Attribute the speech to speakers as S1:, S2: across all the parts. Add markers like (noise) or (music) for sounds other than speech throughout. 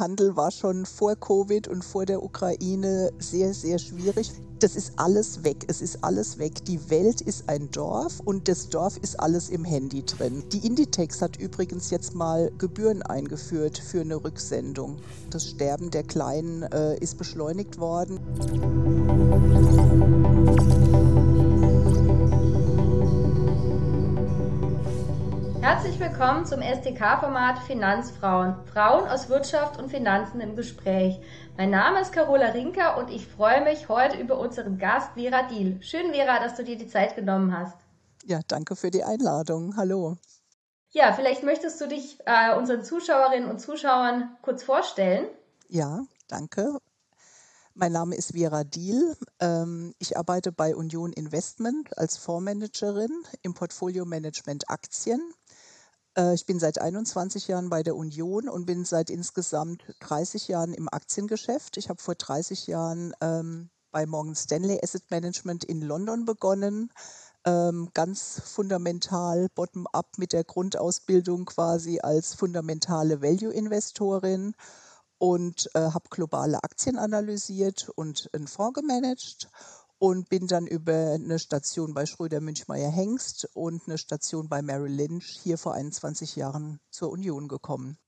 S1: Handel war schon vor Covid und vor der Ukraine sehr, sehr schwierig. Das ist alles weg. Es ist alles weg. Die Welt ist ein Dorf und das Dorf ist alles im Handy drin. Die Inditex hat übrigens jetzt mal Gebühren eingeführt für eine Rücksendung. Das Sterben der Kleinen äh, ist beschleunigt worden.
S2: Herzlich willkommen zum SDK-Format Finanzfrauen. Frauen aus Wirtschaft und Finanzen im Gespräch. Mein Name ist Carola Rinker und ich freue mich heute über unseren Gast Vera Diel. Schön, Vera, dass du dir die Zeit genommen hast.
S1: Ja, danke für die Einladung. Hallo.
S2: Ja, vielleicht möchtest du dich äh, unseren Zuschauerinnen und Zuschauern kurz vorstellen.
S1: Ja, danke. Mein Name ist Vera Diel. Ähm, ich arbeite bei Union Investment als Fondsmanagerin im Portfolio Management Aktien. Äh, ich bin seit 21 Jahren bei der Union und bin seit insgesamt 30 Jahren im Aktiengeschäft. Ich habe vor 30 Jahren ähm, bei Morgan Stanley Asset Management in London begonnen. Ähm, ganz fundamental bottom-up mit der Grundausbildung quasi als fundamentale Value-Investorin und äh, habe globale Aktien analysiert und einen Fonds gemanagt und bin dann über eine Station bei Schröder Münchmeier Hengst und eine Station bei Merrill Lynch hier vor 21 Jahren zur Union gekommen.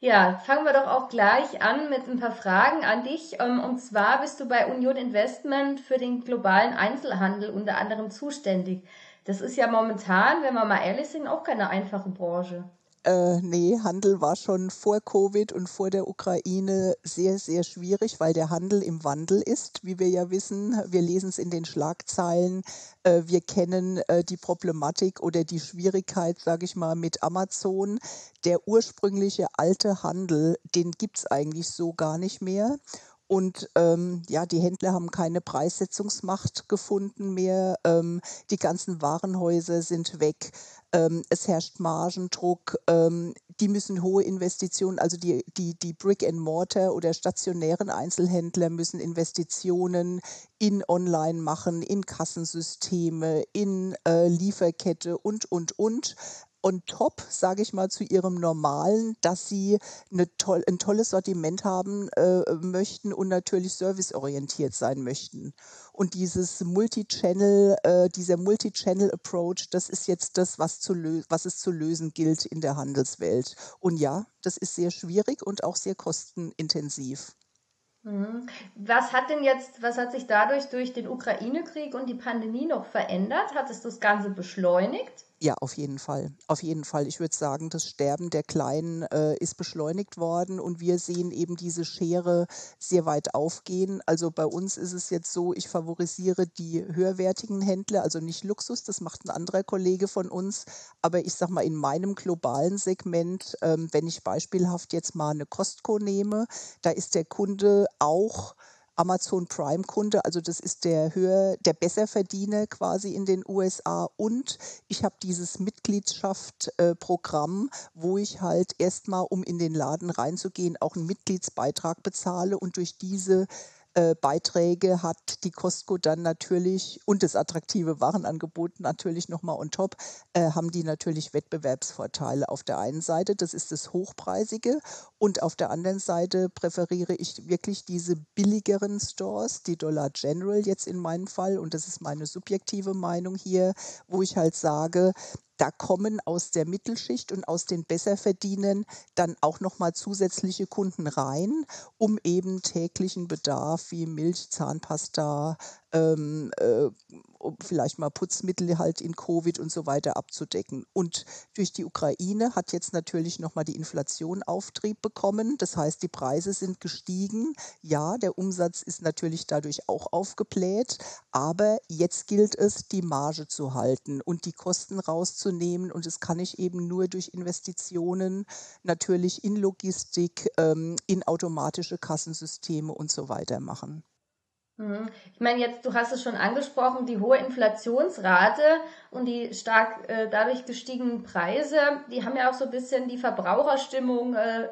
S2: Ja, fangen wir doch auch gleich an mit ein paar Fragen an dich. Ähm, und zwar bist du bei Union Investment für den globalen Einzelhandel unter anderem zuständig. Das ist ja momentan, wenn wir mal ehrlich sind, auch keine einfache Branche.
S1: Äh, nee, Handel war schon vor Covid und vor der Ukraine sehr, sehr schwierig, weil der Handel im Wandel ist, wie wir ja wissen. Wir lesen es in den Schlagzeilen. Äh, wir kennen äh, die Problematik oder die Schwierigkeit, sage ich mal, mit Amazon. Der ursprüngliche alte Handel, den gibt es eigentlich so gar nicht mehr. Und ähm, ja, die Händler haben keine Preissetzungsmacht gefunden mehr. Ähm, die ganzen Warenhäuser sind weg. Ähm, es herrscht Margendruck. Ähm, die müssen hohe Investitionen, also die, die, die Brick-and-Mortar oder stationären Einzelhändler müssen Investitionen in Online machen, in Kassensysteme, in äh, Lieferkette und, und, und on top, sage ich mal, zu ihrem Normalen, dass sie toll, ein tolles Sortiment haben äh, möchten und natürlich serviceorientiert sein möchten. Und dieses Multi-Channel, äh, dieser Multi-Channel-Approach, das ist jetzt das, was, zu was es zu lösen gilt in der Handelswelt. Und ja, das ist sehr schwierig und auch sehr kostenintensiv.
S2: Mhm. Was hat denn jetzt, was hat sich dadurch durch den Ukraine-Krieg und die Pandemie noch verändert? Hat es das Ganze beschleunigt?
S1: Ja, auf jeden Fall. Auf jeden Fall. Ich würde sagen, das Sterben der Kleinen äh, ist beschleunigt worden und wir sehen eben diese Schere sehr weit aufgehen. Also bei uns ist es jetzt so, ich favorisiere die höherwertigen Händler, also nicht Luxus, das macht ein anderer Kollege von uns. Aber ich sage mal, in meinem globalen Segment, ähm, wenn ich beispielhaft jetzt mal eine Costco nehme, da ist der Kunde auch Amazon Prime Kunde, also das ist der höher, der Besserverdiener quasi in den USA und ich habe dieses Mitgliedschaftprogramm, äh, wo ich halt erstmal, um in den Laden reinzugehen, auch einen Mitgliedsbeitrag bezahle und durch diese äh, Beiträge hat die Costco dann natürlich und das attraktive Warenangebot natürlich nochmal on top, äh, haben die natürlich Wettbewerbsvorteile. Auf der einen Seite, das ist das Hochpreisige und auf der anderen Seite präferiere ich wirklich diese billigeren Stores, die Dollar General jetzt in meinem Fall und das ist meine subjektive Meinung hier, wo ich halt sage, da kommen aus der Mittelschicht und aus den Besserverdienern dann auch nochmal zusätzliche Kunden rein, um eben täglichen Bedarf wie Milch, Zahnpasta, ähm, äh, um vielleicht mal Putzmittel halt in Covid und so weiter abzudecken. Und durch die Ukraine hat jetzt natürlich nochmal die Inflation Auftrieb bekommen. Das heißt, die Preise sind gestiegen. Ja, der Umsatz ist natürlich dadurch auch aufgebläht. Aber jetzt gilt es, die Marge zu halten und die Kosten rauszunehmen. Und das kann ich eben nur durch Investitionen natürlich in Logistik, ähm, in automatische Kassensysteme und so weiter machen.
S2: Mhm. Ich meine, jetzt, du hast es schon angesprochen, die hohe Inflationsrate und die stark äh, dadurch gestiegenen Preise, die haben ja auch so ein bisschen die Verbraucherstimmung äh,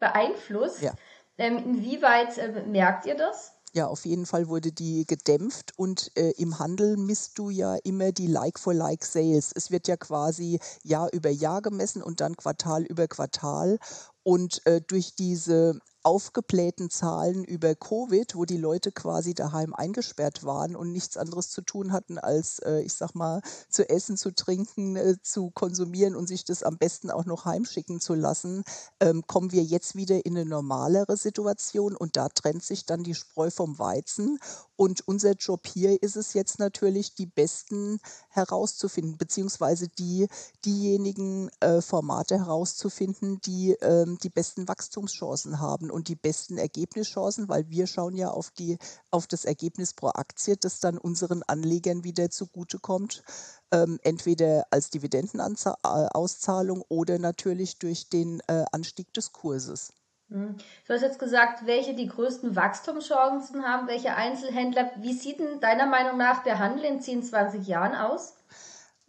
S2: beeinflusst. Ja. Ähm, inwieweit äh, merkt ihr das?
S1: Ja, auf jeden Fall wurde die gedämpft und äh, im Handel misst du ja immer die Like-for-Like-Sales. Es wird ja quasi Jahr über Jahr gemessen und dann Quartal über Quartal. Und äh, durch diese aufgeblähten Zahlen über Covid, wo die Leute quasi daheim eingesperrt waren und nichts anderes zu tun hatten, als, äh, ich sag mal, zu essen, zu trinken, äh, zu konsumieren und sich das am besten auch noch heimschicken zu lassen, ähm, kommen wir jetzt wieder in eine normalere Situation und da trennt sich dann die Spreu vom Weizen. Und unser Job hier ist es jetzt natürlich, die besten herauszufinden, beziehungsweise die, diejenigen äh, Formate herauszufinden, die ähm, die besten Wachstumschancen haben und die besten Ergebnischancen, weil wir schauen ja auf, die, auf das Ergebnis pro Aktie, das dann unseren Anlegern wieder zugutekommt, ähm, entweder als Dividendenauszahlung oder natürlich durch den äh, Anstieg des Kurses.
S2: Hm. Du hast jetzt gesagt, welche die größten Wachstumschancen haben, welche Einzelhändler. Wie sieht denn deiner Meinung nach der Handel in 10, 20 Jahren aus?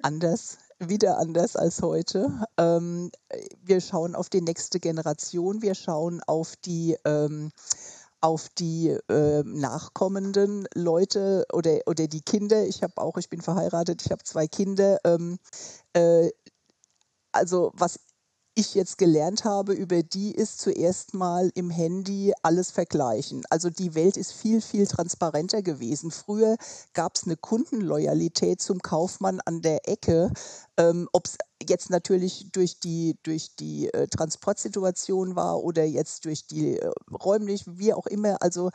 S1: Anders wieder anders als heute. Ähm, wir schauen auf die nächste Generation, wir schauen auf die ähm, auf die äh, nachkommenden Leute oder, oder die Kinder. Ich habe auch, ich bin verheiratet, ich habe zwei Kinder. Ähm, äh, also was ich jetzt gelernt habe über die, ist zuerst mal im Handy alles vergleichen. Also die Welt ist viel, viel transparenter gewesen. Früher gab es eine Kundenloyalität zum Kaufmann an der Ecke. Ähm, Ob es jetzt natürlich durch die, durch die äh, Transportsituation war oder jetzt durch die äh, räumlich, wie auch immer. Also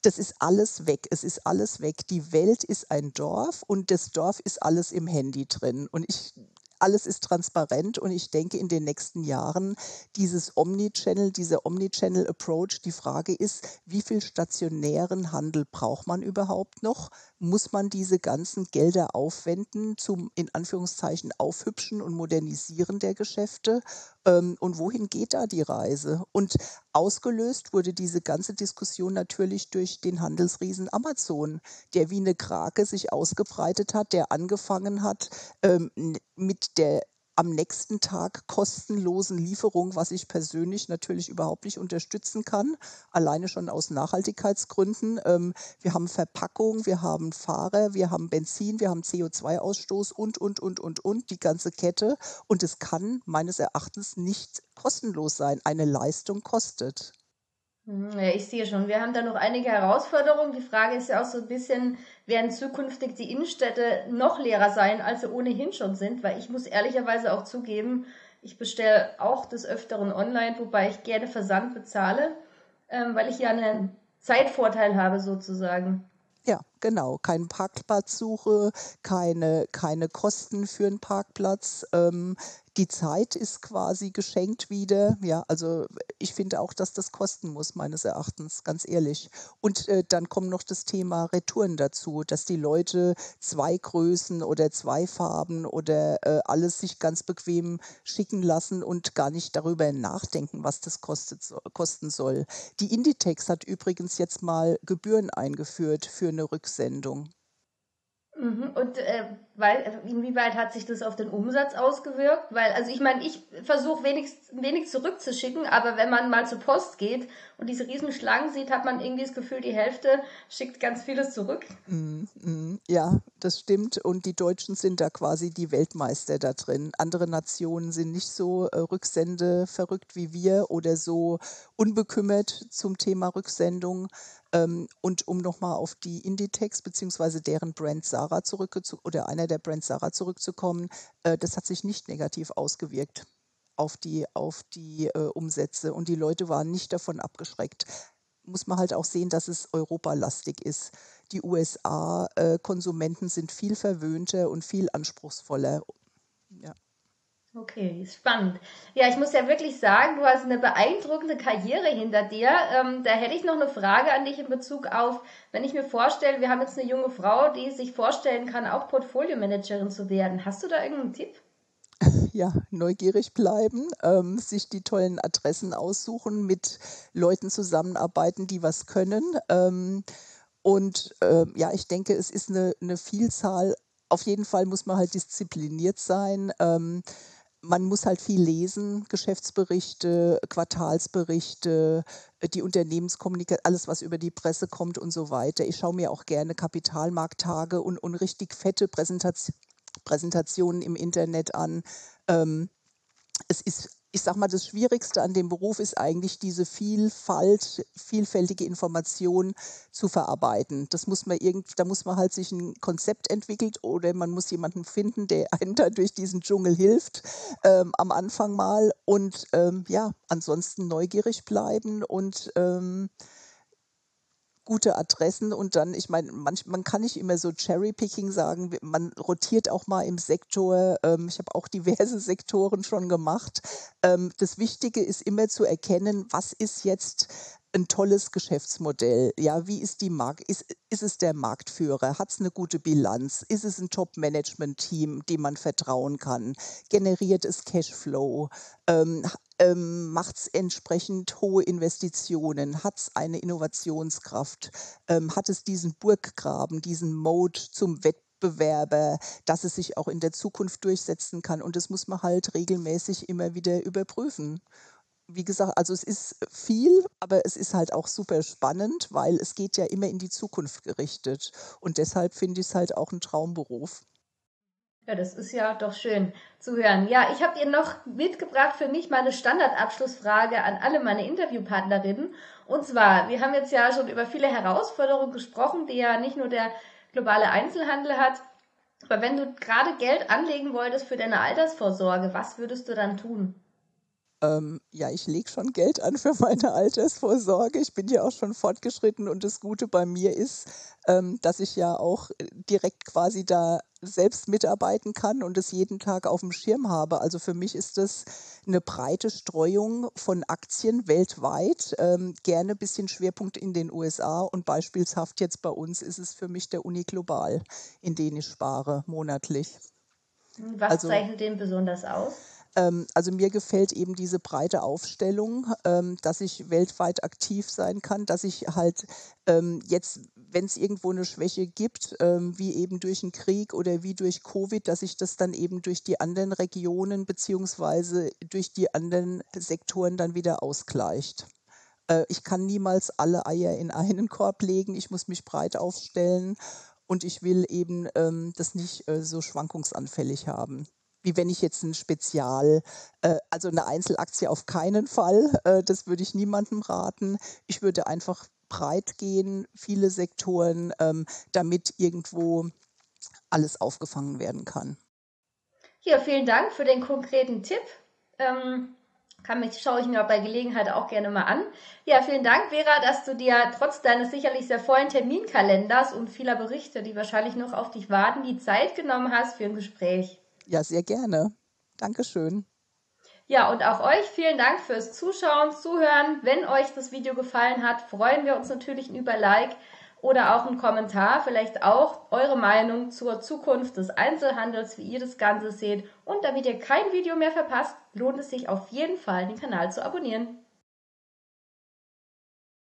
S1: das ist alles weg. Es ist alles weg. Die Welt ist ein Dorf und das Dorf ist alles im Handy drin. Und ich alles ist transparent und ich denke in den nächsten Jahren dieses Omnichannel, dieser Omnichannel Approach, die Frage ist, wie viel stationären Handel braucht man überhaupt noch? Muss man diese ganzen Gelder aufwenden zum in Anführungszeichen Aufhübschen und Modernisieren der Geschäfte? Ähm, und wohin geht da die Reise? Und ausgelöst wurde diese ganze Diskussion natürlich durch den Handelsriesen Amazon, der wie eine Krake sich ausgebreitet hat, der angefangen hat ähm, mit der am nächsten Tag kostenlosen Lieferung, was ich persönlich natürlich überhaupt nicht unterstützen kann, alleine schon aus Nachhaltigkeitsgründen. Ähm, wir haben Verpackung, wir haben Fahrer, wir haben Benzin, wir haben CO2-Ausstoß und, und, und, und, und, die ganze Kette. Und es kann meines Erachtens nicht kostenlos sein. Eine Leistung kostet.
S2: Hm, ja, ich sehe schon. Wir haben da noch einige Herausforderungen. Die Frage ist ja auch so ein bisschen, werden zukünftig die Innenstädte noch leerer sein, als sie ohnehin schon sind? Weil ich muss ehrlicherweise auch zugeben, ich bestelle auch des Öfteren online, wobei ich gerne Versand bezahle, ähm, weil ich ja einen Zeitvorteil habe sozusagen.
S1: Ja, genau. Keine Parkplatzsuche, keine, keine Kosten für einen Parkplatz. Ähm, die Zeit ist quasi geschenkt wieder. Ja, also ich finde auch, dass das kosten muss, meines Erachtens, ganz ehrlich. Und äh, dann kommt noch das Thema Retouren dazu, dass die Leute zwei Größen oder zwei Farben oder äh, alles sich ganz bequem schicken lassen und gar nicht darüber nachdenken, was das kostet, so, kosten soll. Die Inditex hat übrigens jetzt mal Gebühren eingeführt für eine Rücksendung.
S2: Mhm. Und äh, weil, inwieweit hat sich das auf den Umsatz ausgewirkt? Weil, also ich meine, ich versuche wenig, wenig zurückzuschicken, aber wenn man mal zur Post geht und diese riesen Schlangen sieht, hat man irgendwie das Gefühl, die Hälfte schickt ganz vieles zurück.
S1: Mm, mm, ja, das stimmt. Und die Deutschen sind da quasi die Weltmeister da drin. Andere Nationen sind nicht so äh, Rücksende verrückt wie wir oder so unbekümmert zum Thema Rücksendung. Ähm, und um nochmal auf die Inditex bzw. deren Brand Sarah zurückzukommen oder einer der Brands Sarah zurückzukommen, äh, das hat sich nicht negativ ausgewirkt auf die, auf die äh, Umsätze und die Leute waren nicht davon abgeschreckt. Muss man halt auch sehen, dass es europalastig ist. Die USA-Konsumenten äh, sind viel verwöhnter und viel anspruchsvoller.
S2: Okay, spannend. Ja, ich muss ja wirklich sagen, du hast eine beeindruckende Karriere hinter dir. Ähm, da hätte ich noch eine Frage an dich in Bezug auf, wenn ich mir vorstelle, wir haben jetzt eine junge Frau, die sich vorstellen kann, auch Portfolio-Managerin zu werden. Hast du da irgendeinen Tipp? (laughs)
S1: Ja, neugierig bleiben, ähm, sich die tollen Adressen aussuchen, mit Leuten zusammenarbeiten, die was können. Ähm, und äh, ja, ich denke, es ist eine, eine Vielzahl. Auf jeden Fall muss man halt diszipliniert sein. Ähm, man muss halt viel lesen, Geschäftsberichte, Quartalsberichte, äh, die Unternehmenskommunikation, alles, was über die Presse kommt und so weiter. Ich schaue mir auch gerne Kapitalmarkttage und, und richtig fette Präsentation, Präsentationen im Internet an. Ähm, es ist ich sag mal, das Schwierigste an dem Beruf ist eigentlich diese Vielfalt, vielfältige Information zu verarbeiten. Das muss man irgend, da muss man halt sich ein Konzept entwickelt oder man muss jemanden finden, der (laughs) einen da durch diesen Dschungel hilft ähm, am Anfang mal und ähm, ja, ansonsten neugierig bleiben und ähm, gute Adressen und dann, ich meine, man kann nicht immer so Cherry-Picking sagen, man rotiert auch mal im Sektor. Ähm, ich habe auch diverse (laughs) Sektoren schon gemacht. Ähm, das Wichtige ist immer zu erkennen, was ist jetzt ein tolles Geschäftsmodell. Ja, wie ist die Markt? Ist, ist es der Marktführer? Hat es eine gute Bilanz? Ist es ein Top-Management-Team, dem man vertrauen kann? Generiert es Cashflow? Ähm, ähm, macht es entsprechend hohe Investitionen? Hat es eine Innovationskraft? Ähm, hat es diesen Burggraben, diesen Mode zum Wettbewerber, dass es sich auch in der Zukunft durchsetzen kann? Und das muss man halt regelmäßig immer wieder überprüfen wie gesagt, also es ist viel, aber es ist halt auch super spannend, weil es geht ja immer in die Zukunft gerichtet. Und deshalb finde ich es halt auch ein Traumberuf.
S2: Ja, das ist ja doch schön zu hören. Ja, ich habe ihr noch mitgebracht für mich meine Standardabschlussfrage an alle meine Interviewpartnerinnen. Und zwar, wir haben jetzt ja schon über viele Herausforderungen gesprochen, die ja nicht nur der globale Einzelhandel hat. Aber wenn du gerade Geld anlegen wolltest für deine Altersvorsorge, was würdest du dann tun?
S1: Ähm, ja, ich lege schon Geld an für meine Altersvorsorge. Ich bin ja auch schon fortgeschritten und das Gute bei mir ist, ähm, dass ich ja auch direkt quasi da selbst mitarbeiten kann und es jeden Tag auf dem Schirm habe. Also für mich ist das eine breite Streuung von Aktien weltweit, ähm, gerne ein bisschen Schwerpunkt in den USA und beispielshaft jetzt bei uns ist es für mich der Uni Global, in den ich spare monatlich.
S2: Was also, zeichnet den besonders aus?
S1: Ähm, also mir gefällt eben diese breite Aufstellung, ähm, dass ich weltweit aktiv sein kann, dass ich halt ähm, jetzt, wenn es irgendwo eine Schwäche gibt, wie eben durch einen Krieg oder wie durch Covid, dass sich das dann eben durch die anderen Regionen beziehungsweise durch die anderen Sektoren dann wieder ausgleicht. Äh, ich kann niemals alle Eier in einen Korb legen. Ich muss mich breit aufstellen und ich will eben das nicht äh, so schwankungsanfällig haben wie wenn ich jetzt ein Spezial, äh, also eine Einzelaktie auf keinen Fall, äh, das würde ich niemandem raten. Ich würde einfach breit gehen, viele Sektoren, ähm, damit irgendwo alles aufgefangen werden kann.
S2: Ja, vielen Dank für den konkreten Tipp. Ähm, kann mich, schaue ich mir bei Gelegenheit auch gerne mal an. Ja, vielen Dank, Vera, dass du dir trotz deines sicherlich sehr vollen Terminkalenders und vieler Berichte, die wahrscheinlich noch auf dich warten, die Zeit genommen hast für ein Gespräch.
S1: Ja, sehr gerne. Dankeschön.
S2: Ja, und auch euch vielen Dank fürs Zuschauen, Zuhören. Wenn euch das Video gefallen hat, freuen wir uns natürlich über Like oder auch einen Kommentar, vielleicht auch eure Meinung zur Zukunft des Einzelhandels, wie ihr das Ganze seht. Und damit ihr kein Video mehr verpasst, lohnt es sich auf jeden Fall, den Kanal zu abonnieren.